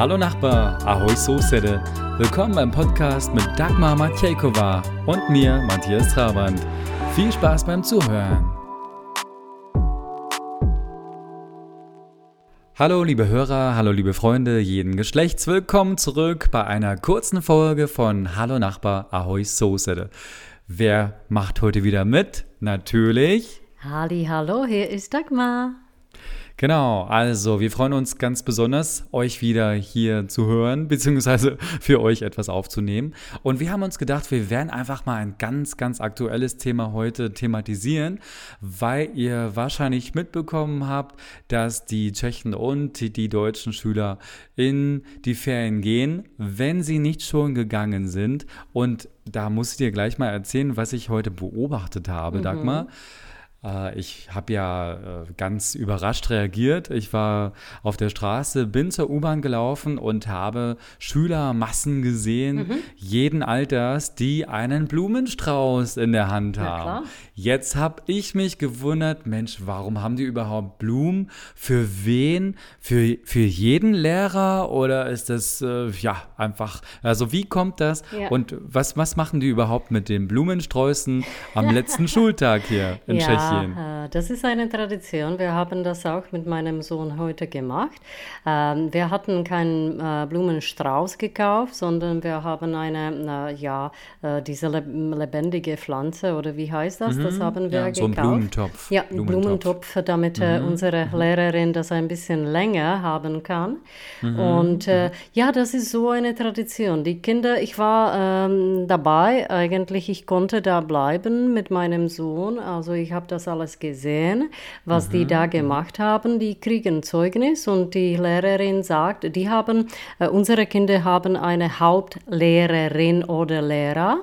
Hallo Nachbar, Ahoi Sosede. Willkommen beim Podcast mit Dagmar Matjejkova und mir, Matthias Trabant. Viel Spaß beim Zuhören. Hallo liebe Hörer, hallo liebe Freunde jeden Geschlechts, willkommen zurück bei einer kurzen Folge von Hallo Nachbar, Ahoi Sosede. Wer macht heute wieder mit? Natürlich. Halli, hallo, hier ist Dagmar. Genau, also wir freuen uns ganz besonders, euch wieder hier zu hören, beziehungsweise für euch etwas aufzunehmen. Und wir haben uns gedacht, wir werden einfach mal ein ganz, ganz aktuelles Thema heute thematisieren, weil ihr wahrscheinlich mitbekommen habt, dass die Tschechen und die deutschen Schüler in die Ferien gehen, wenn sie nicht schon gegangen sind. Und da muss ich dir gleich mal erzählen, was ich heute beobachtet habe, mhm. Dagmar. Äh, ich habe ja äh, ganz überrascht reagiert. Ich war auf der Straße, bin zur U-Bahn gelaufen und habe Schülermassen gesehen, mhm. jeden Alters, die einen Blumenstrauß in der Hand haben. Jetzt habe ich mich gewundert, Mensch, warum haben die überhaupt Blumen? Für wen? Für, für jeden Lehrer oder ist das äh, ja einfach, also wie kommt das? Ja. Und was, was machen die überhaupt mit den Blumensträußen am letzten Schultag hier in ja. Tschechien? Tschechien. Ja, äh, das ist eine Tradition. Wir haben das auch mit meinem Sohn heute gemacht. Ähm, wir hatten keinen äh, Blumenstrauß gekauft, sondern wir haben eine, ja, äh, diese lebendige Pflanze oder wie heißt das? Mhm. Das haben wir ja, gekauft. So ein Blumentopf. Ja, Blumentopf, Blumentopf damit mhm. unsere mhm. Lehrerin das ein bisschen länger haben kann. Mhm. Und äh, mhm. ja, das ist so eine Tradition. Die Kinder, ich war ähm, dabei, eigentlich, ich konnte da bleiben mit meinem Sohn. Also ich habe das das alles gesehen, was mhm. die da gemacht haben. Die kriegen Zeugnis und die Lehrerin sagt, die haben, äh, unsere Kinder haben eine Hauptlehrerin oder Lehrer.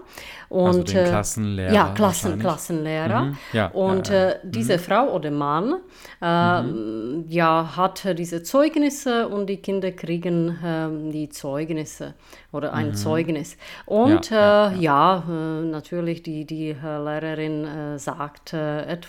Und, also den Klassenlehrer. Ja, Klassen, Klassenlehrer. Mhm. Ja, und ja, ja. Äh, diese mhm. Frau oder Mann äh, mhm. ja, hat diese Zeugnisse und die Kinder kriegen äh, die Zeugnisse oder ein mhm. Zeugnis. Und ja, äh, äh, natürlich die, die äh, Lehrerin sagt etwas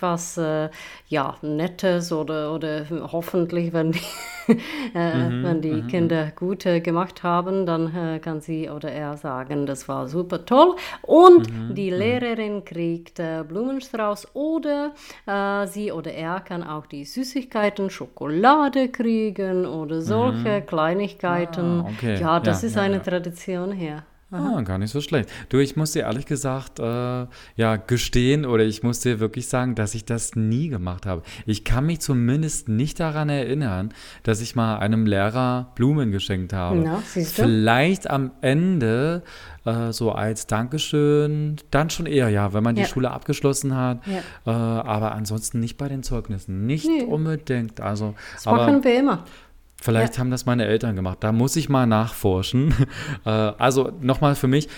ja, Nettes oder, oder hoffentlich, wenn die, mhm, wenn die mhm. Kinder gut gemacht haben, dann kann sie oder er sagen, das war super toll. Und und mhm, die mhm. Lehrerin kriegt äh, Blumenstrauß oder äh, sie oder er kann auch die Süßigkeiten, Schokolade kriegen oder solche mhm. Kleinigkeiten. Ah, okay. Ja, das ja, ist ja, eine ja. Tradition hier. Ah, gar nicht so schlecht. Du, ich muss dir ehrlich gesagt äh, ja gestehen oder ich muss dir wirklich sagen, dass ich das nie gemacht habe. Ich kann mich zumindest nicht daran erinnern, dass ich mal einem Lehrer Blumen geschenkt habe. Na, siehst du? Vielleicht am Ende äh, so als Dankeschön, dann schon eher, ja, wenn man die ja. Schule abgeschlossen hat. Ja. Äh, aber ansonsten nicht bei den Zeugnissen. Nicht nee. unbedingt. Also, das machen wir immer. Vielleicht ja. haben das meine Eltern gemacht. Da muss ich mal nachforschen. Äh, also nochmal für mich,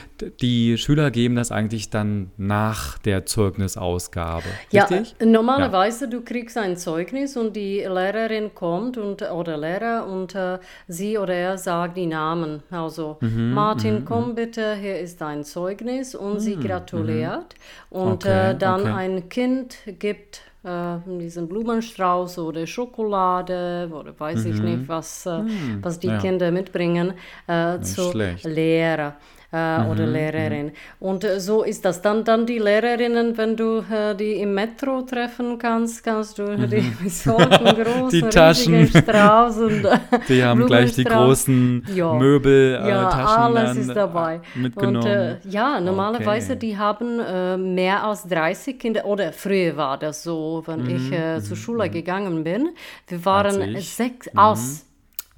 die Schüler geben das eigentlich dann nach der Zeugnisausgabe. Richtig? Ja, normalerweise ja. du kriegst ein Zeugnis und die Lehrerin kommt und, oder Lehrer und äh, sie oder er sagt die Namen. Also mhm, Martin, mhm, komm mhm. bitte, hier ist dein Zeugnis und sie gratuliert. Mhm. Und okay, äh, dann ein Kind gibt äh, diesen Blumenstrauß oder Schokolade oder weiß mhm. ich nicht, was, mhm. was die ja. Kinder mitbringen, äh, zu Lehrer äh, mhm, oder Lehrerin. Mhm. Und äh, so ist das. Dann, dann die Lehrerinnen, wenn du äh, die im Metro treffen kannst, kannst du mhm. die besorgen, großen, die Taschen. Strauß und Die haben gleich die großen ja. Möbel, äh, ja, Taschen alles ist dabei. mitgenommen. Und äh, ja, normalerweise, okay. die haben äh, mehr als 30 Kinder, oder früher war das so, wenn mhm. ich zur Schule mhm. gegangen bin. Wir waren sechs, aus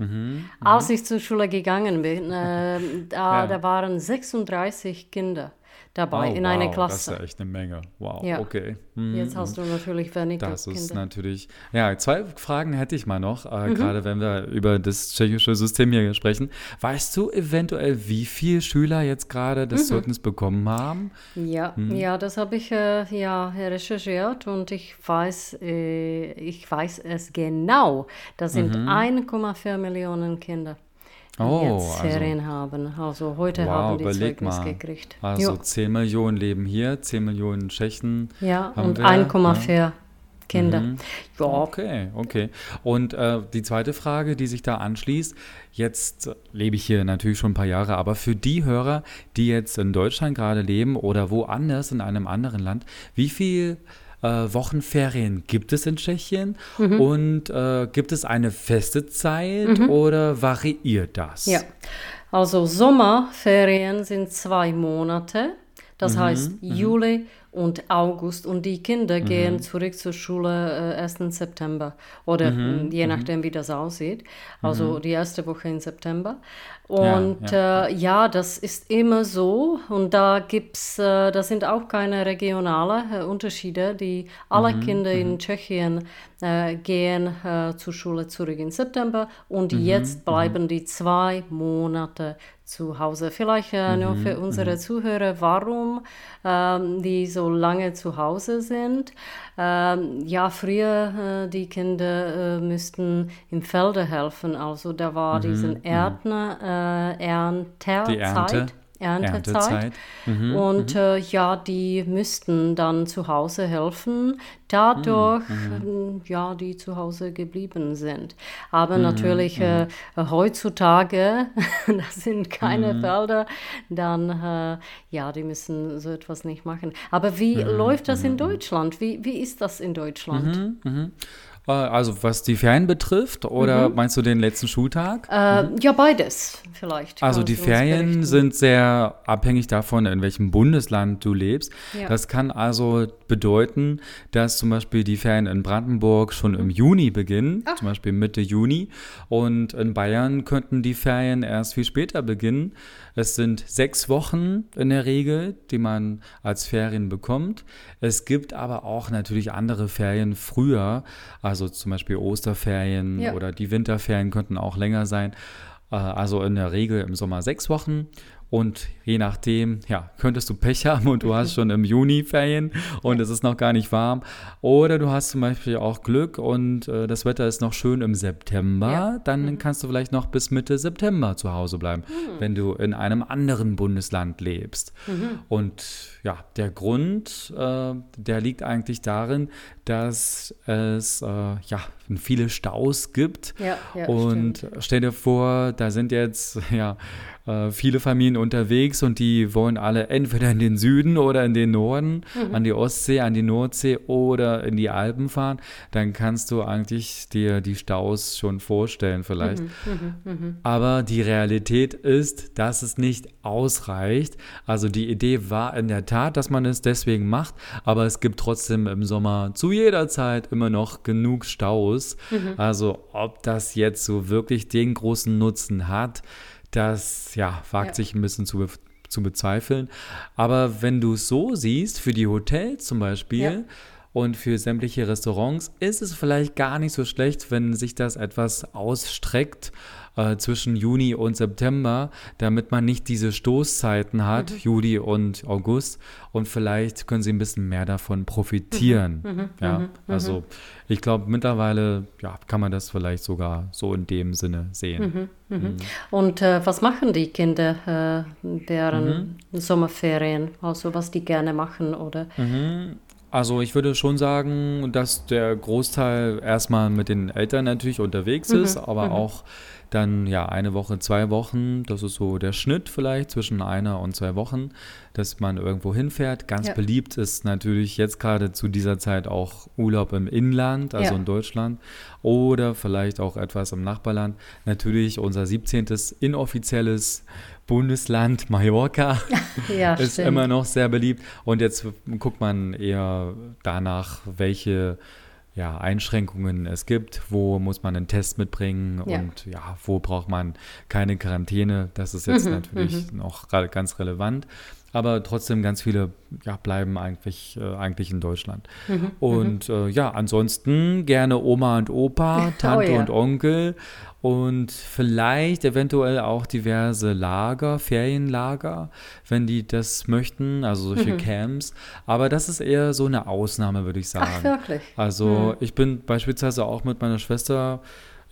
Mhm, Als ich zur Schule gegangen bin, äh, da, ja. da waren 36 Kinder dabei oh, in wow, einer Klasse. Das ist ja echt eine Menge. Wow, ja. okay. Mhm. Jetzt hast du natürlich weniger Das ist Kinder. natürlich. Ja, zwei Fragen hätte ich mal noch, äh, mhm. gerade wenn wir über das tschechische System hier sprechen. Weißt du eventuell, wie viele Schüler jetzt gerade das mhm. Zeugnis bekommen haben? Ja, mhm. ja, das habe ich äh, ja recherchiert und ich weiß, äh, ich weiß es genau. Das sind 1,4 mhm. Millionen Kinder oh, jetzt also Ferien also, haben. Also heute wow, haben die Zeugnis mal. gekriegt. Also jo. 10 Millionen leben hier, 10 Millionen Tschechen. Ja, und 1,4 ja. Kinder. Mhm. Ja. Okay, okay. Und äh, die zweite Frage, die sich da anschließt, jetzt lebe ich hier natürlich schon ein paar Jahre, aber für die Hörer, die jetzt in Deutschland gerade leben oder woanders in einem anderen Land, wie viel äh, Wochenferien gibt es in Tschechien mhm. und äh, gibt es eine feste Zeit mhm. oder variiert das? Ja, also Sommerferien sind zwei Monate, das mhm. heißt mhm. Juli und August und die Kinder mhm. gehen zurück zur Schule äh, 1. September oder mhm. je mhm. nachdem, wie das aussieht. Also mhm. die erste Woche in September. Und ja, ja. Äh, ja, das ist immer so und da gibt's, äh, da sind auch keine regionalen äh, Unterschiede. Die alle mhm. Kinder in Tschechien äh, gehen äh, zur Schule zurück im September und jetzt bleiben die zwei Monate zu Hause. Vielleicht äh, nur für unsere Zuhörer, warum ähm, die so lange zu Hause sind. Ähm, ja, früher äh, die Kinder äh, müssten im Felde helfen. Also da war mhm, diesen mhm. Erdner, äh, Ernterzeit. Die Ernte. Erntezeit. Erntezeit. Mhm, und mhm. Äh, ja, die müssten dann zu Hause helfen, dadurch, mhm, mhm. ja, die zu Hause geblieben sind. Aber mhm, natürlich mhm. äh, heutzutage, das sind keine Felder, dann, äh, ja, die müssen so etwas nicht machen. Aber wie läuft das in Deutschland? Wie, wie ist das in Deutschland? Äh, also was die Ferien betrifft oder mhm. meinst du den letzten Schultag? Äh, mhm. Ja, beides vielleicht. Also die Ferien sind sehr abhängig davon, in welchem Bundesland du lebst. Ja. Das kann also bedeuten, dass zum Beispiel die Ferien in Brandenburg schon im Juni beginnen, Ach. zum Beispiel Mitte Juni. Und in Bayern könnten die Ferien erst viel später beginnen. Es sind sechs Wochen in der Regel, die man als Ferien bekommt. Es gibt aber auch natürlich andere Ferien früher, also zum Beispiel Osterferien ja. oder die Winterferien könnten auch länger sein. Äh, also in der Regel im Sommer sechs Wochen und je nachdem, ja, könntest du Pech haben und du hast schon im Juni Ferien und es ist noch gar nicht warm. Oder du hast zum Beispiel auch Glück und äh, das Wetter ist noch schön im September. Ja. Dann mhm. kannst du vielleicht noch bis Mitte September zu Hause bleiben, mhm. wenn du in einem anderen Bundesland lebst. Mhm. Und ja, der Grund, äh, der liegt eigentlich darin, dass es äh, ja viele Staus gibt. Ja, ja, und stimmt. stell dir vor, da sind jetzt ja äh, viele Familien unterwegs und die wollen alle entweder in den Süden oder in den Norden, mhm. an die Ostsee, an die Nordsee oder in die Alpen fahren, dann kannst du eigentlich dir die Staus schon vorstellen vielleicht. Mhm, mh, mh. Aber die Realität ist, dass es nicht ausreicht. Also die Idee war in der Tat, dass man es deswegen macht, aber es gibt trotzdem im Sommer zu jeder Zeit immer noch genug Staus. Mhm. Also ob das jetzt so wirklich den großen Nutzen hat, das ja, wagt ja. sich ein bisschen zu, zu bezweifeln. Aber wenn du es so siehst, für die Hotels zum Beispiel, ja. Und für sämtliche Restaurants ist es vielleicht gar nicht so schlecht, wenn sich das etwas ausstreckt äh, zwischen Juni und September, damit man nicht diese Stoßzeiten hat, mhm. Juli und August. Und vielleicht können sie ein bisschen mehr davon profitieren. Mhm. mhm. Ja, mhm. also ich glaube, mittlerweile ja, kann man das vielleicht sogar so in dem Sinne sehen. Mhm. Mhm. Und äh, was machen die Kinder äh, während Sommerferien? Also was die gerne machen oder? Also ich würde schon sagen, dass der Großteil erstmal mit den Eltern natürlich unterwegs ist, aber auch dann ja eine Woche, zwei Wochen, das ist so der Schnitt vielleicht zwischen einer und zwei Wochen, dass man irgendwo hinfährt. Ganz ja. beliebt ist natürlich jetzt gerade zu dieser Zeit auch Urlaub im Inland, also ja. in Deutschland oder vielleicht auch etwas im Nachbarland. Natürlich unser 17. inoffizielles Bundesland Mallorca ja, ist stimmt. immer noch sehr beliebt. Und jetzt guckt man eher danach, welche ja, Einschränkungen es gibt, wo muss man einen Test mitbringen ja. und ja, wo braucht man keine Quarantäne. Das ist jetzt mhm, natürlich mhm. noch ganz relevant. Aber trotzdem ganz viele ja, bleiben eigentlich, äh, eigentlich in Deutschland. Mhm, und äh, ja, ansonsten gerne Oma und Opa, oh Tante oh, ja. und Onkel und vielleicht eventuell auch diverse Lager, Ferienlager, wenn die das möchten, also solche mhm. Camps. Aber das ist eher so eine Ausnahme, würde ich sagen. Ach, wirklich? Also mhm. ich bin beispielsweise auch mit meiner Schwester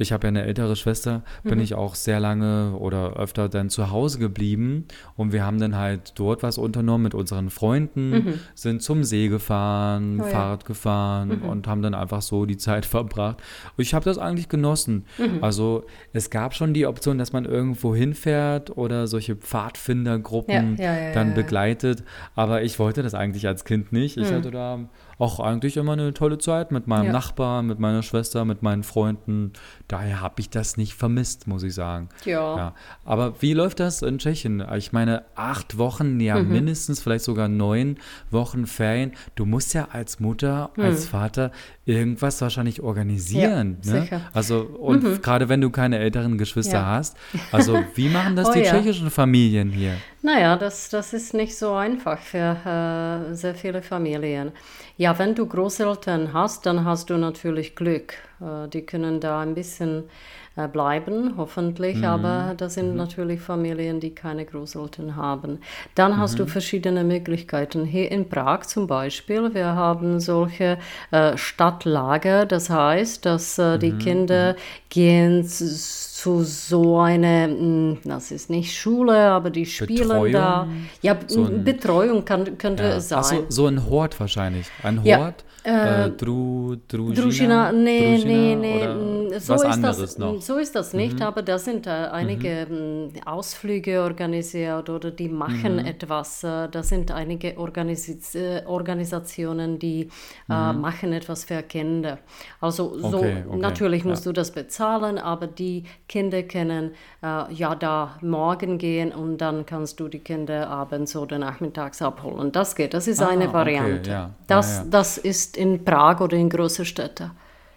ich habe ja eine ältere Schwester, bin mhm. ich auch sehr lange oder öfter dann zu Hause geblieben und wir haben dann halt dort was unternommen mit unseren Freunden, mhm. sind zum See gefahren, oh, Fahrrad ja. gefahren mhm. und haben dann einfach so die Zeit verbracht. Ich habe das eigentlich genossen. Mhm. Also es gab schon die Option, dass man irgendwo hinfährt oder solche Pfadfindergruppen ja, ja, dann begleitet, aber ich wollte das eigentlich als Kind nicht. Ich mhm. hatte da auch eigentlich immer eine tolle Zeit mit meinem ja. Nachbar, mit meiner Schwester, mit meinen Freunden. Daher habe ich das nicht vermisst, muss ich sagen. Ja. ja. Aber wie läuft das in Tschechien? Ich meine, acht Wochen, ja mhm. mindestens, vielleicht sogar neun Wochen Ferien. Du musst ja als Mutter, mhm. als Vater irgendwas wahrscheinlich organisieren. Ja, ne? sicher. Also, und mhm. gerade wenn du keine älteren Geschwister ja. hast. Also, wie machen das oh, die tschechischen Familien hier? Naja, das, das ist nicht so einfach für äh, sehr viele Familien. Ja, wenn du Großeltern hast, dann hast du natürlich Glück. Äh, die können da ein bisschen bleiben, hoffentlich, mhm. aber das sind mhm. natürlich Familien, die keine Großeltern haben. Dann hast du mhm. verschiedene Möglichkeiten. Hier in Prag zum Beispiel, wir haben solche äh, Stadtlager, das heißt, dass äh, die mhm. Kinder gehen zu so einer, hm, das ist nicht Schule, aber die spielen Betreuung, da. Ja, so ein, Betreuung kann, könnte ja. sein. Ach so, so ein Hort wahrscheinlich. Ein Hort. Ja. Äh, äh, Dru, Drujina, nee, Drujina nee, nee, so, ist das, noch. so ist das nicht, mhm. aber da sind äh, einige mhm. Hm, Ausflüge organisiert oder die machen mhm. etwas. Äh, da sind einige Organis äh, Organisationen, die äh, mhm. machen etwas für Kinder. Also so okay, okay, natürlich musst ja. du das bezahlen, aber die Kinder können ja da morgen gehen und dann kannst du die Kinder abends oder nachmittags abholen. Das geht, das ist ah, eine Variante. Okay, ja. Das, ja, das ist in Prag oder in großen Städten.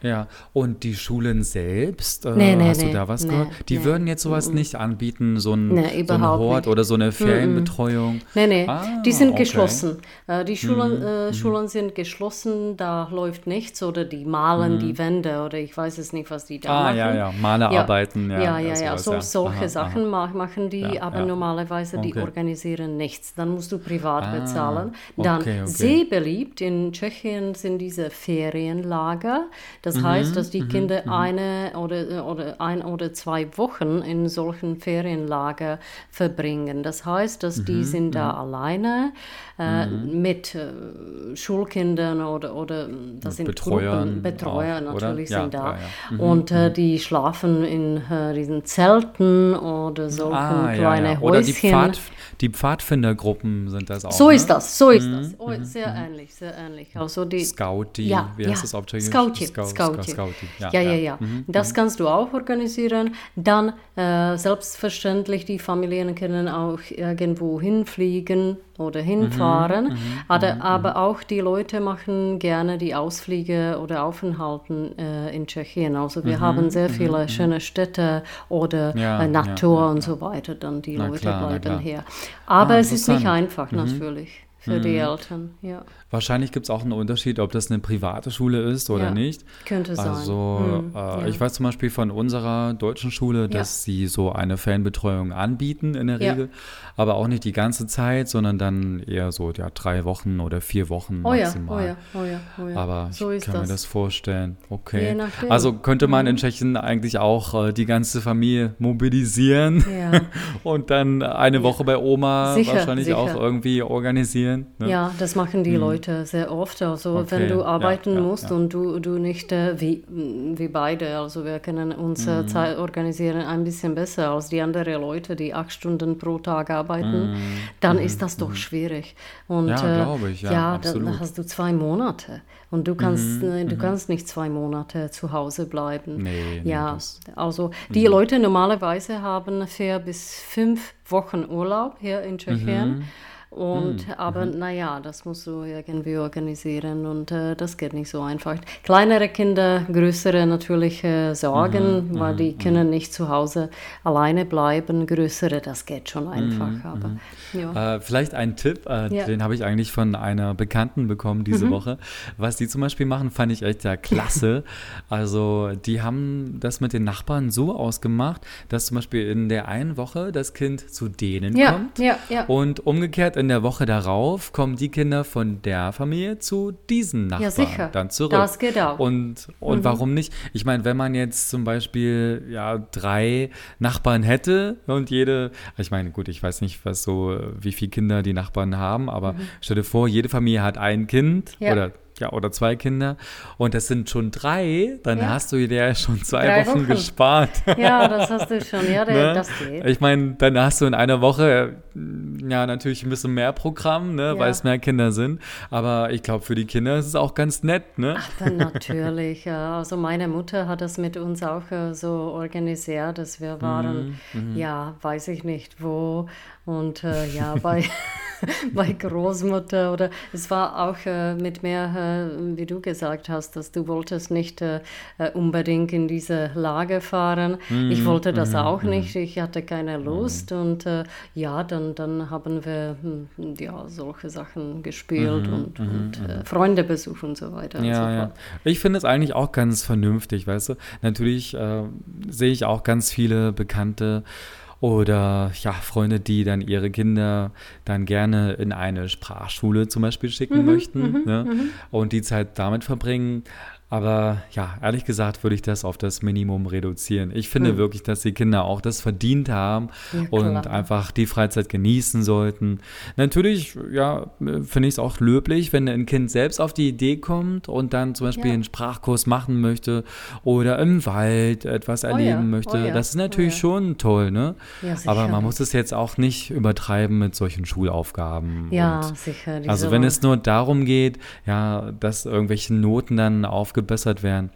Ja, und die Schulen selbst, äh, nee, nee, hast nee, du da was gehört? Die würden jetzt sowas mm, nicht anbieten, so ein, so ein Hort nicht. oder so eine Ferienbetreuung? Nein, nein, ah, die sind okay. geschlossen. Äh, die Schulen, mhm. äh, mhm. Schulen sind geschlossen, da läuft nichts oder die malen die Wände oder ich weiß es nicht, was die da ah, machen. Ah, ja, ja, Malerarbeiten. Ja, ja, ja, ja. So, solche aha, Sachen aha. machen die, ja, aber ja. normalerweise okay. die organisieren nichts. Dann musst du privat ah, bezahlen. Dann okay, sehr beliebt in Tschechien sind diese Ferienlager. Das das mhm, heißt, dass die mhm, Kinder mhm. eine oder, oder ein oder zwei Wochen in solchen Ferienlager verbringen. Das heißt, dass die mhm, sind da alleine äh, mit äh, Schulkindern oder, oder das sind Betreuern, Gruppen, Betreuer auch, natürlich ja, sind da. Ja, ja. Und äh, die schlafen in äh, diesen Zelten oder solchen ah, kleinen Häuschen. Oder die, Pfad, die Pfadfindergruppen sind das auch. So ne? ist das, so ist das. Oh, sehr ähnlich, sehr ähnlich. Also die, Scouty, ja, wie heißt das auf Tschechisch? Scouty, Scout, Scouty. Scouty. Ja, ja, ja. ja. Mhm. Das mhm. kannst du auch organisieren. Dann äh, selbstverständlich, die Familien können auch irgendwo hinfliegen oder hinfahren. Mhm, mhm, aber, mhm, aber auch die Leute machen gerne die Ausflüge oder Aufenthalten äh, in Tschechien. Also wir mhm, haben sehr viele schöne Städte oder ja, äh, Natur und so weiter. Dann die na Leute klar, bleiben hier. Aber ah, es ist nicht einfach natürlich für die Eltern. Ja. Wahrscheinlich gibt es auch einen Unterschied, ob das eine private Schule ist oder ja, nicht. Könnte sein. Also hm, äh, ja. ich weiß zum Beispiel von unserer deutschen Schule, dass ja. sie so eine Fanbetreuung anbieten in der Regel, aber auch nicht die ganze Zeit, sondern dann eher so ja, drei Wochen oder vier Wochen oh maximal. Oh ja, oh ja, oh ja. Aber so ich kann das. mir das vorstellen. Okay. Also könnte man in Tschechien eigentlich auch äh, die ganze Familie mobilisieren und dann eine Woche bei Oma sicher, wahrscheinlich sicher. auch irgendwie organisieren. Ne? Ja, das machen die mhm. Leute Leute sehr oft. Also okay. wenn du arbeiten ja, ja, musst ja. und du, du nicht äh, wie, wie beide, also wir können unsere mhm. Zeit organisieren ein bisschen besser als die anderen Leute, die acht Stunden pro Tag arbeiten, mhm. dann mhm. ist das doch mhm. schwierig. Und ja, äh, glaube ich, ja, dann hast du zwei Monate und du kannst, mhm. Äh, du mhm. kannst nicht zwei Monate zu Hause bleiben. Nee, ja, nee, also die Leute normalerweise haben vier bis fünf Wochen Urlaub hier in Tschechien. Und, mhm. Aber mhm. naja, das musst du irgendwie organisieren und äh, das geht nicht so einfach. Kleinere Kinder, größere natürlich äh, Sorgen, mhm. weil die mhm. können nicht zu Hause alleine bleiben. Größere, das geht schon einfach. Mhm. Aber, mhm. ja. äh, vielleicht ein Tipp, äh, ja. den habe ich eigentlich von einer Bekannten bekommen diese Woche. Was die zum Beispiel machen, fand ich echt ja klasse. also die haben das mit den Nachbarn so ausgemacht, dass zum Beispiel in der einen Woche das Kind zu denen ja. kommt und umgekehrt in der Woche darauf kommen die Kinder von der Familie zu diesen Nachbarn ja, sicher. dann zurück. Das geht auch. Und, und mhm. warum nicht? Ich meine, wenn man jetzt zum Beispiel ja, drei Nachbarn hätte und jede, ich meine, gut, ich weiß nicht, was so, wie viele Kinder die Nachbarn haben, aber mhm. stell dir vor, jede Familie hat ein Kind ja. oder ja, oder zwei Kinder und das sind schon drei, dann ja. hast du ja schon zwei Wochen, Wochen, gespart. Ja, das hast du schon, ja, ne? das geht. Ich meine, dann hast du in einer Woche ja natürlich ein bisschen mehr Programm, ne, ja. weil es mehr Kinder sind, aber ich glaube, für die Kinder ist es auch ganz nett, ne? Ach, dann natürlich. Also meine Mutter hat das mit uns auch äh, so organisiert, dass wir waren, mhm, mhm. ja, weiß ich nicht wo und äh, ja, bei bei Großmutter oder es war auch äh, mit mir, äh, wie du gesagt hast, dass du wolltest nicht äh, äh unbedingt in diese Lage fahren. Mhm. Ich wollte das mhm. auch mhm. nicht, ich hatte keine Lust mhm. und äh, ja, dann, dann haben wir hm, ja, solche Sachen gespielt mhm. und, mhm. und Freunde besucht und so weiter. Ja, so ja. Ich finde es eigentlich auch ganz vernünftig, weißt du. Natürlich sehe ich auch ganz viele bekannte oder ja, Freunde, die dann ihre Kinder dann gerne in eine Sprachschule zum Beispiel schicken mhm, möchten mhm, ne? Mhm. und die Zeit damit verbringen. Aber ja, ehrlich gesagt würde ich das auf das Minimum reduzieren. Ich finde mhm. wirklich, dass die Kinder auch das verdient haben ja, und einfach die Freizeit genießen sollten. Natürlich, ja, finde ich es auch löblich, wenn ein Kind selbst auf die Idee kommt und dann zum Beispiel ja. einen Sprachkurs machen möchte oder im Wald etwas erleben oh ja. möchte. Oh das ist natürlich oh schon toll, ne? Aber man muss es jetzt auch nicht übertreiben mit solchen Schulaufgaben. Ja, und sicher. Also wenn es nur darum geht, ja, dass irgendwelche Noten dann aufgebaut gebessert werden.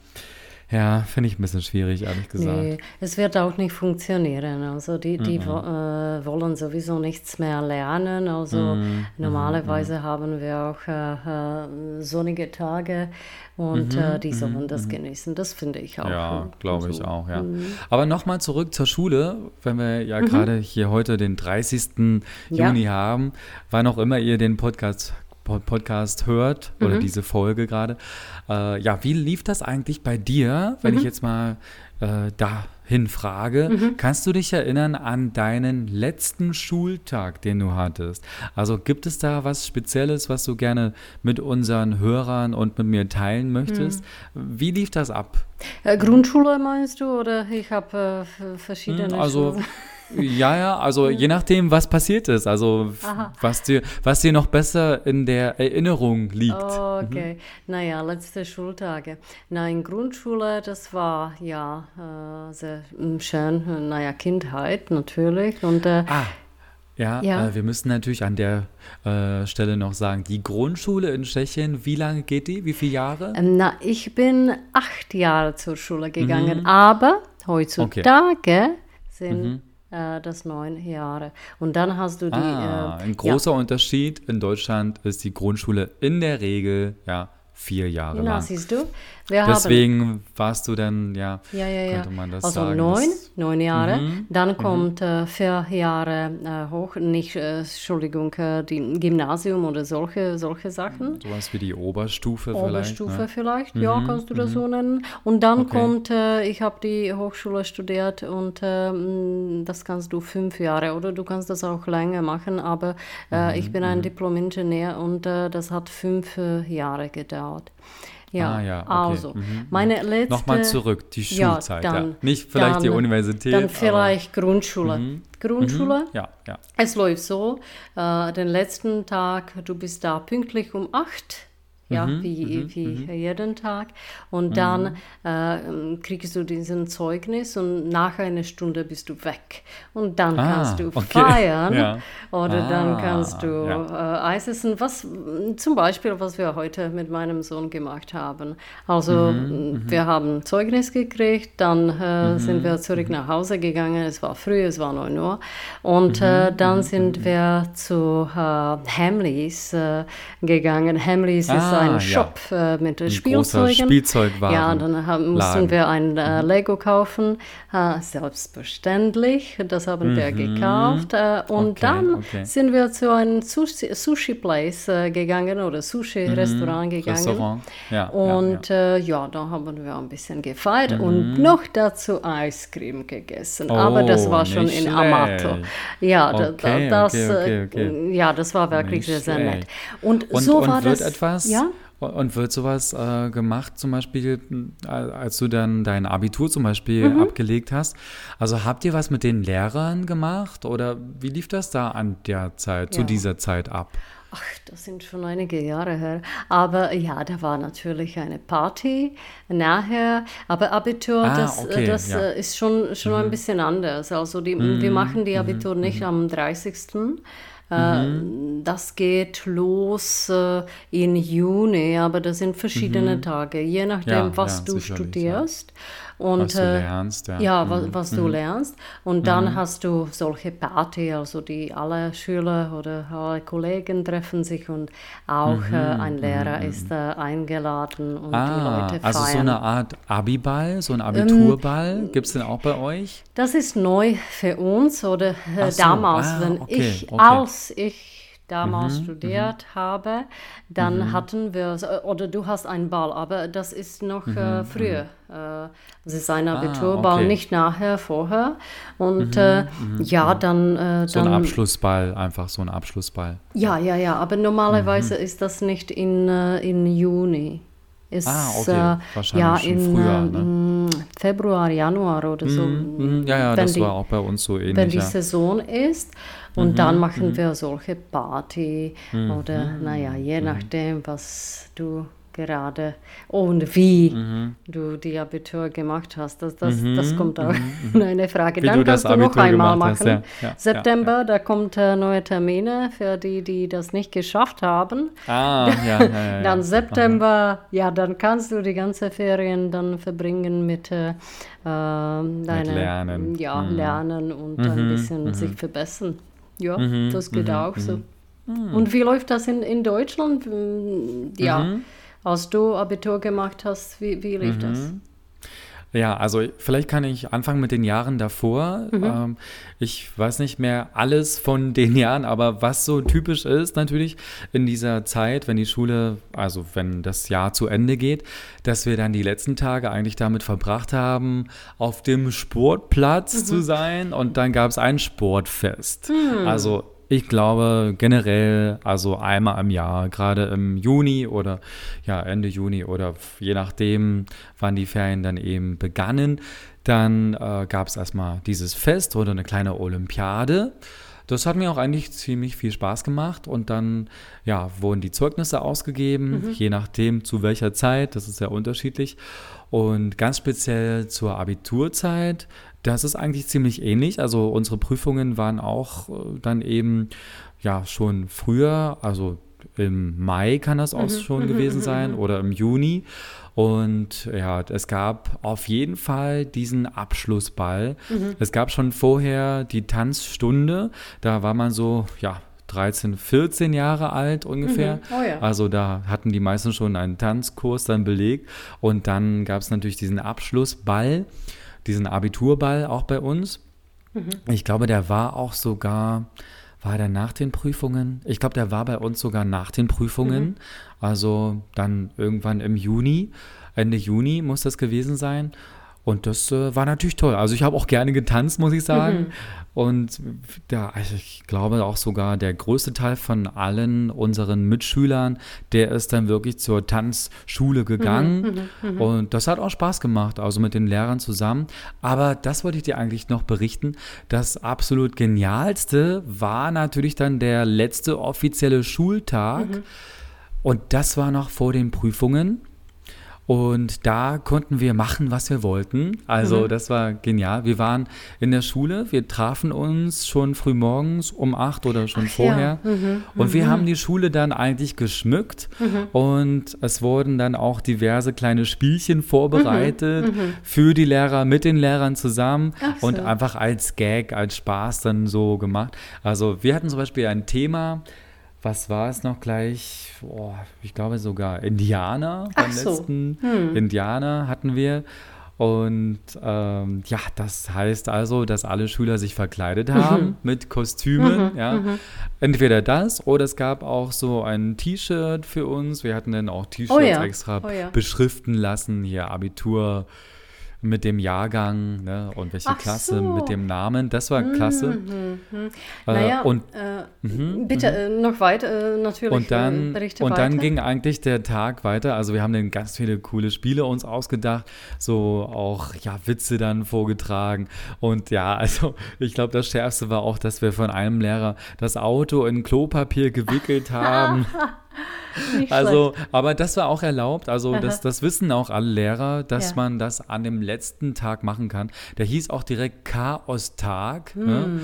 Ja, finde ich ein bisschen schwierig, ehrlich gesagt. Nee, es wird auch nicht funktionieren. Also die, die mm -mm. Äh, wollen sowieso nichts mehr lernen. Also mm normalerweise haben wir auch äh, äh, sonnige Tage und mhm, äh, die sollen mhm, das mhm. genießen. Das finde ich auch. Ja, glaube ich auch, ja. Mhm. Aber nochmal zurück zur Schule, wenn wir ja mhm. gerade hier heute den 30. Ja. Juni haben, wann auch immer ihr den Podcast Podcast hört oder mhm. diese Folge gerade. Äh, ja, wie lief das eigentlich bei dir, wenn mhm. ich jetzt mal äh, dahin frage? Mhm. Kannst du dich erinnern an deinen letzten Schultag, den du hattest? Also gibt es da was Spezielles, was du gerne mit unseren Hörern und mit mir teilen möchtest? Mhm. Wie lief das ab? Äh, Grundschule meinst du oder ich habe äh, verschiedene hm, also, Schulen? Ja, ja, also je nachdem, was passiert ist, also was dir, was dir noch besser in der Erinnerung liegt. Oh, okay, mhm. naja, letzte Schultage. Na, in Grundschule, das war ja äh, sehr hm, schön, naja, Kindheit natürlich. Und, äh, ah. Ja, ja. Äh, wir müssen natürlich an der äh, Stelle noch sagen, die Grundschule in Tschechien, wie lange geht die? Wie viele Jahre? Ähm, na, ich bin acht Jahre zur Schule gegangen, mhm. aber heutzutage okay. sind mhm das neun Jahre. Und dann hast du die. Ah, äh, ein großer ja. Unterschied in Deutschland ist die Grundschule in der Regel ja vier Jahre Na, lang. siehst du? Wir Deswegen haben, warst du dann, ja, ja, ja, ja. könnte man das also sagen. Also neun, neun Jahre. Mhm. Dann mhm. kommt äh, vier Jahre äh, hoch, nicht, äh, Entschuldigung, äh, die Gymnasium oder solche, solche Sachen. Sowas wie die Oberstufe, vielleicht. Oberstufe ne? vielleicht, mhm. ja, kannst du das mhm. so nennen. Und dann okay. kommt, äh, ich habe die Hochschule studiert und ähm, das kannst du fünf Jahre oder du kannst das auch länger machen, aber äh, mhm, ich bin ein mhm. Diplom-Ingenieur und das hat fünf Jahre gedauert. Ja, ah, ja okay. also mhm. meine letzte... Nochmal zurück, die Schulzeit. Ja, dann, ja. Nicht vielleicht dann, die Universität. Dann vielleicht Grundschule. Mhm. Grundschule. Mhm. Ja, ja. Es läuft so, äh, den letzten Tag, du bist da pünktlich um acht ja, mhm, wie, mhm, wie mhm. jeden Tag. Und mhm. dann äh, kriegst du diesen Zeugnis und nach einer Stunde bist du weg. Und dann ah, kannst du okay. feiern ja. oder ah, dann kannst du ja. äh, Eis essen. Was, zum Beispiel, was wir heute mit meinem Sohn gemacht haben. Also mhm, mhm. wir haben Zeugnis gekriegt, dann äh, sind wir zurück nach Hause gegangen. Es war früh, es war 9 Uhr. Und äh, dann sind wir zu äh, Hamleys äh, gegangen. Hamleys ah. ist ah, einen Shop ja. äh, mit ein Spielzeugen. Spielzeugwaren. Ja, dann haben, mussten wir ein äh, mhm. Lego kaufen. Äh, selbstverständlich, das haben mhm. wir gekauft. Äh, und okay, dann okay. sind wir zu einem Sushi-Place äh, gegangen oder Sushi-Restaurant mhm. gegangen. Restaurant. Ja, und ja, ja. da haben wir ein bisschen gefeiert mhm. und noch dazu Eiscreme gegessen. Oh, Aber das war schon in Amato. Ja, okay, da, das, ja, das war wirklich sehr, sehr nett. Und, und so und war wird das. Etwas, ja? Und wird sowas äh, gemacht, zum Beispiel, äh, als du dann dein Abitur zum Beispiel mhm. abgelegt hast? Also habt ihr was mit den Lehrern gemacht oder wie lief das da an der Zeit, ja. zu dieser Zeit ab? Ach, das sind schon einige Jahre her. Aber ja, da war natürlich eine Party nachher. Aber Abitur, ah, das, okay, das ja. Äh, ist schon, schon mhm. ein bisschen anders. Also die, mhm. wir machen die Abitur mhm. nicht am 30 Mhm. Das geht los äh, in Juni, aber das sind verschiedene mhm. Tage, je nachdem, ja, was ja, du studierst. Und, was du äh, lernst, ja. Ja, was, mhm. was du mhm. lernst. Und dann mhm. hast du solche Party, also die alle Schüler oder alle Kollegen treffen sich und auch äh, ein Lehrer ist äh, eingeladen und ah, die Leute feiern. Also so eine Art Abiball, so ein ähm, Abiturball, ähm, gibt es denn auch bei euch? Das ist neu für uns oder so. damals, ah, wenn okay, ich okay. als ich damals mhm, studiert mhm. habe, dann mhm. hatten wir, oder du hast einen Ball, aber das ist noch äh, mhm, früher. Mhm. Äh, es ist ein Abiturball, ah, okay. nicht nachher, vorher. Und mhm, äh, ja, dann, äh, So ein Abschlussball, einfach so ein Abschlussball. Ja, ja, ja, aber normalerweise ist das nicht in, äh, in Juni. Ist, ah, okay. Äh, Wahrscheinlich ja, in Frühjahr, ne? Februar, Januar oder so. Ja, ja, das die, war auch bei uns so ähnlich. Wenn die Saison ist. Und mhm, dann machen mhm. wir solche Party mhm. oder, naja, je mhm. nachdem, was du gerade und wie mhm. du die Abitur gemacht hast. Das, das, mhm. das kommt auch mhm. eine Frage. Wie Dann kannst du noch einmal machen. Ja. Ja, September, ja, da kommt äh, neue Termine für die, die das nicht geschafft haben. Ah, ja, Dann September, ja, dann kannst du die ganze Ferien dann verbringen mit äh, deinem Lernen. Ja, Lernen und ein bisschen sich verbessern. Ja, mhm, das geht mhm, auch so. Mhm. Und wie läuft das in, in Deutschland? Hm, ja, mhm. als du Abitur gemacht hast, wie, wie lief das? Ja, also vielleicht kann ich anfangen mit den Jahren davor. Mhm. Ähm, ich weiß nicht mehr alles von den Jahren, aber was so typisch ist natürlich in dieser Zeit, wenn die Schule, also wenn das Jahr zu Ende geht, dass wir dann die letzten Tage eigentlich damit verbracht haben, auf dem Sportplatz mhm. zu sein und dann gab es ein Sportfest. Mhm. Also ich glaube generell, also einmal im Jahr, gerade im Juni oder ja, Ende Juni oder je nachdem, wann die Ferien dann eben begannen, dann äh, gab es erstmal dieses Fest oder eine kleine Olympiade. Das hat mir auch eigentlich ziemlich viel Spaß gemacht und dann ja, wurden die Zeugnisse ausgegeben, mhm. je nachdem zu welcher Zeit, das ist sehr unterschiedlich. Und ganz speziell zur Abiturzeit das ist eigentlich ziemlich ähnlich. Also unsere Prüfungen waren auch äh, dann eben ja schon früher, also im Mai kann das auch mhm. schon mhm. gewesen mhm, sein mhm. oder im Juni. Und ja, es gab auf jeden Fall diesen Abschlussball. Mhm. Es gab schon vorher die Tanzstunde. Da war man so, ja, 13, 14 Jahre alt ungefähr. Mhm. Oh ja. Also da hatten die meisten schon einen Tanzkurs dann belegt. Und dann gab es natürlich diesen Abschlussball diesen Abiturball auch bei uns. Mhm. Ich glaube, der war auch sogar, war der nach den Prüfungen? Ich glaube, der war bei uns sogar nach den Prüfungen. Mhm. Also dann irgendwann im Juni, Ende Juni muss das gewesen sein. Und das äh, war natürlich toll. Also ich habe auch gerne getanzt, muss ich sagen. Mhm. Und ja, also ich glaube auch sogar der größte Teil von allen unseren Mitschülern, der ist dann wirklich zur Tanzschule gegangen. Mhm, mhm, mhm. und das hat auch Spaß gemacht, also mit den Lehrern zusammen. Aber das wollte ich dir eigentlich noch berichten. Das absolut genialste war natürlich dann der letzte offizielle Schultag. Mhm. Und das war noch vor den Prüfungen. Und da konnten wir machen, was wir wollten. Also mhm. das war genial. Wir waren in der Schule, wir trafen uns schon früh morgens um acht oder schon Ach, vorher. Ja. Mhm. Und wir mhm. haben die Schule dann eigentlich geschmückt mhm. und es wurden dann auch diverse kleine Spielchen vorbereitet mhm. Mhm. für die Lehrer, mit den Lehrern zusammen so. und einfach als Gag, als Spaß dann so gemacht. Also wir hatten zum Beispiel ein Thema, was war es noch gleich? Oh, ich glaube sogar Indianer. Beim so. letzten hm. Indianer hatten wir. Und ähm, ja, das heißt also, dass alle Schüler sich verkleidet haben mhm. mit Kostümen. Mhm, ja. Mhm. Entweder das oder es gab auch so ein T-Shirt für uns. Wir hatten dann auch T-Shirts oh ja. extra oh ja. beschriften lassen, hier Abitur mit dem Jahrgang ne, und welche Ach Klasse so. mit dem Namen. Das war klasse. Mhm, mhm. Äh, naja, und, äh, mhm, bitte mhm. äh, noch weiter, äh, natürlich. Und dann, und weiter. dann ging eigentlich der Tag weiter. Also wir haben dann ganz viele coole Spiele uns ausgedacht, so auch ja, Witze dann vorgetragen. Und ja, also ich glaube, das Schärfste war auch, dass wir von einem Lehrer das Auto in Klopapier gewickelt haben. also, aber das war auch erlaubt. Also, das, das wissen auch alle Lehrer, dass ja. man das an dem letzten Tag machen kann. Der hieß auch direkt Chaos-Tag. Ne? Hm. Ne?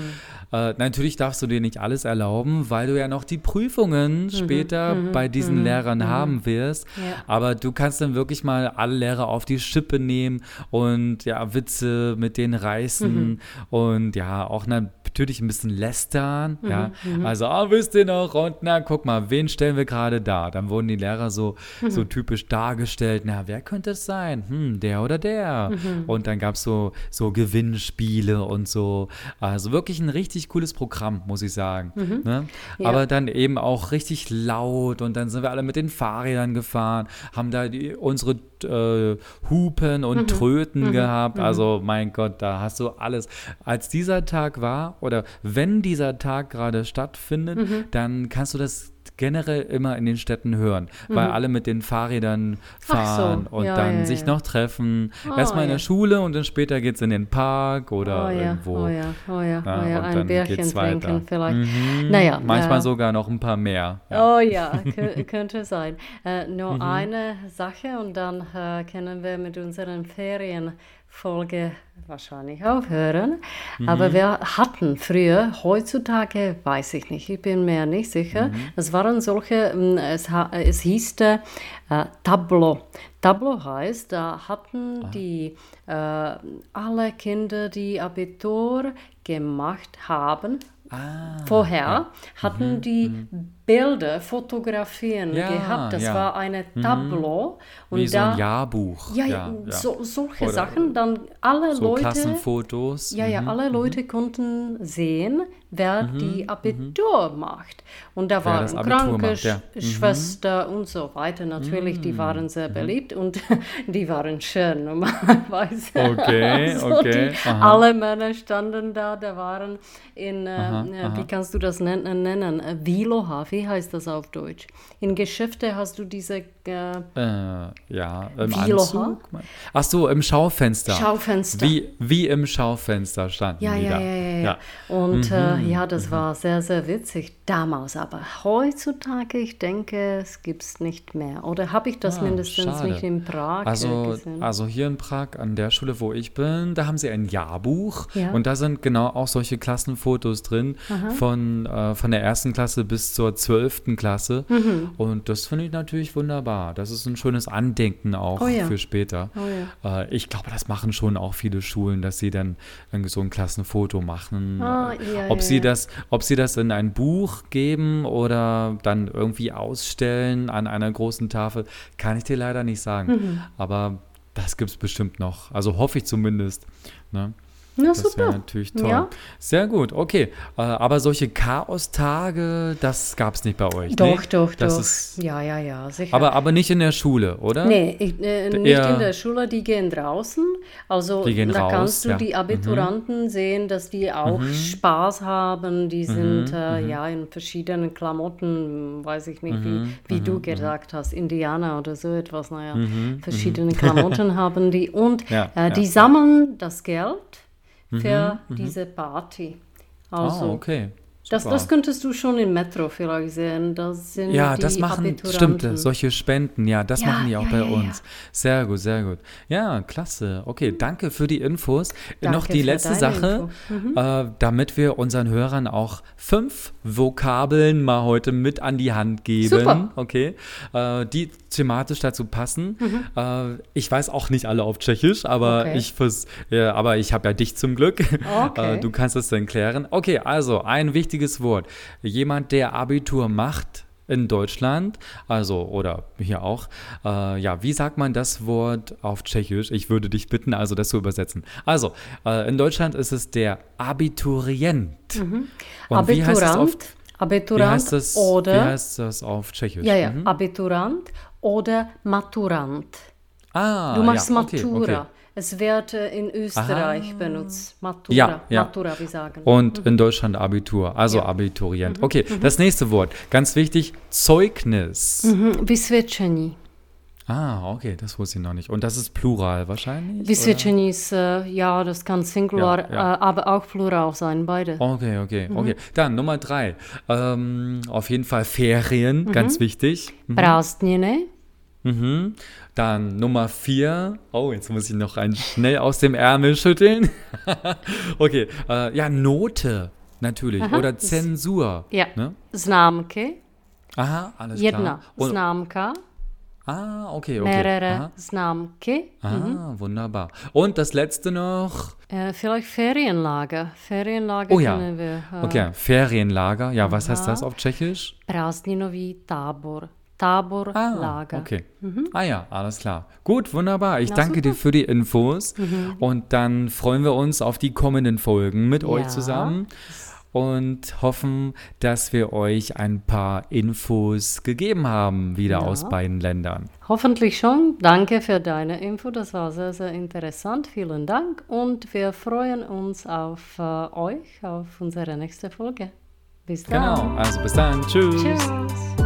Äh, natürlich darfst du dir nicht alles erlauben, weil du ja noch die Prüfungen mhm. später mhm. bei diesen mhm. Lehrern mhm. haben wirst. Ja. Aber du kannst dann wirklich mal alle Lehrer auf die Schippe nehmen und ja, Witze mit denen reißen mhm. und ja, auch natürlich ein bisschen lästern. Ja. Mhm. Also, ah, wisst ihr noch? Und na, guck mal, wen stellen wir gerade da? Dann wurden die Lehrer so, so typisch dargestellt. Na, wer könnte es sein? Hm, der oder der. Und dann gab es so, so Gewinnspiele und so. Also wirklich ein richtig richtig cooles Programm, muss ich sagen. Mhm. Ne? Ja. Aber dann eben auch richtig laut und dann sind wir alle mit den Fahrrädern gefahren, haben da die, unsere äh, Hupen und mhm. Tröten mhm. gehabt. Mhm. Also mein Gott, da hast du alles. Als dieser Tag war oder wenn dieser Tag gerade stattfindet, mhm. dann kannst du das generell immer in den Städten hören, mhm. weil alle mit den Fahrrädern fahren so. und ja, dann ja, sich ja. noch treffen. Oh, Erstmal in der Schule und dann später geht es in den Park oder oh, irgendwo. Oh ja, oh ja, oh ja. ein Bärchen trinken vielleicht. Mhm. Naja, Manchmal sogar noch ein paar mehr. Oh ja, könnte sein. Äh, nur mhm. eine Sache und dann äh, können wir mit unseren Ferien Folge wahrscheinlich aufhören. Mhm. Aber wir hatten früher, heutzutage weiß ich nicht, ich bin mir nicht sicher, mhm. es waren solche, hm, es, es hieß äh, Tableau. Tableau heißt, da hatten ah. die äh, alle Kinder, die Abitur gemacht haben, Ah, Vorher ja. hatten mhm, die mhm. Bilder, Fotografien ja, gehabt. Das ja. war eine mhm. Tableau. Und Wie da, so ein Jahrbuch. Ja, ja, So, solche Oder Sachen. Dann alle so Leute. Klassenfotos. Ja, ja, mhm. alle Leute mhm. konnten sehen, wer mhm. die Abitur macht. Und da waren Krankenschwester und so weiter. Natürlich, die waren sehr beliebt und die waren schön normalerweise. Okay, also okay. Die, alle Männer standen da, da waren in, aha, äh, aha. wie kannst du das nennen? nennen? Viloha, wie heißt das auf Deutsch? In Geschäfte hast du diese. Äh, äh, ja, im Anzug. Ach so, im Schaufenster. Schaufenster. Wie, wie im Schaufenster standen ja, die ja, da. Ja, ja, ja. Und äh, mhm, ja, das mhm. war sehr, sehr witzig damals. Aber heutzutage, ich denke, es gibt es nicht mehr. Oder habe ich das ah, mindestens schade. nicht in Prag also, gesehen? Also hier in Prag, an der Schule, wo ich bin, da haben sie ein Jahrbuch. Und da sind genau auch solche Klassenfotos drin von, äh, von der ersten Klasse bis zur 12. Klasse. Mhm. Und das finde ich natürlich wunderbar. Das ist ein schönes Andenken auch oh ja. für später. Oh ja. äh, ich glaube, das machen schon auch viele Schulen, dass sie dann so ein Klassenfoto machen. Oh, ja, ob, sie Das, ob sie das in ein Buch geben oder dann irgendwie ausstellen an einer großen Tafel, kann ich dir leider nicht sagen. Mhm. Aber das gibt es bestimmt noch. Also hoffe ich zumindest. Ne? Na, das super. natürlich toll. Ja. Sehr gut, okay. Äh, aber solche Chaos-Tage, das gab es nicht bei euch. Doch, nee? doch, das doch. Ist, ja, ja, ja, sicher. Aber, aber nicht in der Schule, oder? Nee, äh, nicht Eher, in der Schule, die gehen draußen. Also gehen da raus, kannst du ja. die Abituranten mhm. sehen, dass die auch mhm. Spaß haben. Die mhm, sind äh, mhm. ja in verschiedenen Klamotten, weiß ich nicht, wie, mhm, wie du mhm, gesagt hast, Indianer oder so etwas. Naja, verschiedene Klamotten haben die. Und ja, äh, die sammeln das Geld für mhm, mhm, diese Party. Also, ah, okay. Das, das könntest du schon im Metro vielleicht sehen. Das sind ja, das machen, stimmt, solche Spenden, ja, das ja, machen die auch ja, bei ja, uns. Sehr gut, sehr gut. Ja, klasse. Okay, danke für die Infos. Danke Noch die letzte Sache, mhm. äh, damit wir unseren Hörern auch fünf Vokabeln mal heute mit an die Hand geben. Super. Okay, äh, die thematisch dazu passen. Mhm. Äh, ich weiß auch nicht alle auf Tschechisch, aber okay. ich fürs, aber ich habe ja dich zum Glück. Okay. Äh, du kannst es dann klären. Okay, also ein wichtiges wichtiges Wort. Jemand, der Abitur macht in Deutschland, also oder hier auch. Äh, ja, wie sagt man das Wort auf Tschechisch? Ich würde dich bitten, also das zu übersetzen. Also, äh, in Deutschland ist es der Abiturient. Mhm. Und Abiturant. Wie heißt das auf, Abiturant wie heißt das, oder wie heißt das auf Tschechisch? Ja, ja, mhm. Abiturant oder Maturant. Ah, du machst ja, okay, Matura. Okay. Es wird äh, in Österreich Aha. benutzt. Matura. Ja, ja. Matura, wie sagen. Und mhm. in Deutschland Abitur, also ja. Abiturient. Mhm. Okay, mhm. das nächste Wort, ganz wichtig, Zeugnis. Mhm. Ah, okay, das wusste ich noch nicht. Und das ist Plural wahrscheinlich? Vysvědčení ist, äh, ja, das kann Singular, ja, ja. Äh, aber auch Plural sein, beide. Okay, okay, mhm. okay. Dann Nummer drei. Ähm, auf jeden Fall Ferien, mhm. ganz wichtig. Mhm. Prázdniny. Mhm. Dann Nummer vier. Oh, jetzt muss ich noch einen schnell aus dem Ärmel schütteln. okay. Äh, ja, Note natürlich. Aha. Oder Zensur. Ja. Ne? Znamke. Aha, alles Jedna klar. Und, Znamka. Ah, okay, okay. Mehrere Aha. Znamke. Ah, mhm. wunderbar. Und das letzte noch? Äh, vielleicht Ferienlager. Ferienlager oh, ja. wir. Äh, okay, Ferienlager. Ja, was heißt das auf Tschechisch? Prázdninový tábor. Taborlager. Ah, okay. Mhm. Ah ja, alles klar. Gut, wunderbar. Ich Na, danke super. dir für die Infos mhm. und dann freuen wir uns auf die kommenden Folgen mit ja. euch zusammen und hoffen, dass wir euch ein paar Infos gegeben haben, wieder ja. aus beiden Ländern. Hoffentlich schon. Danke für deine Info. Das war sehr, sehr interessant. Vielen Dank und wir freuen uns auf äh, euch, auf unsere nächste Folge. Bis dann. Genau, also bis dann. Tschüss. Tschüss.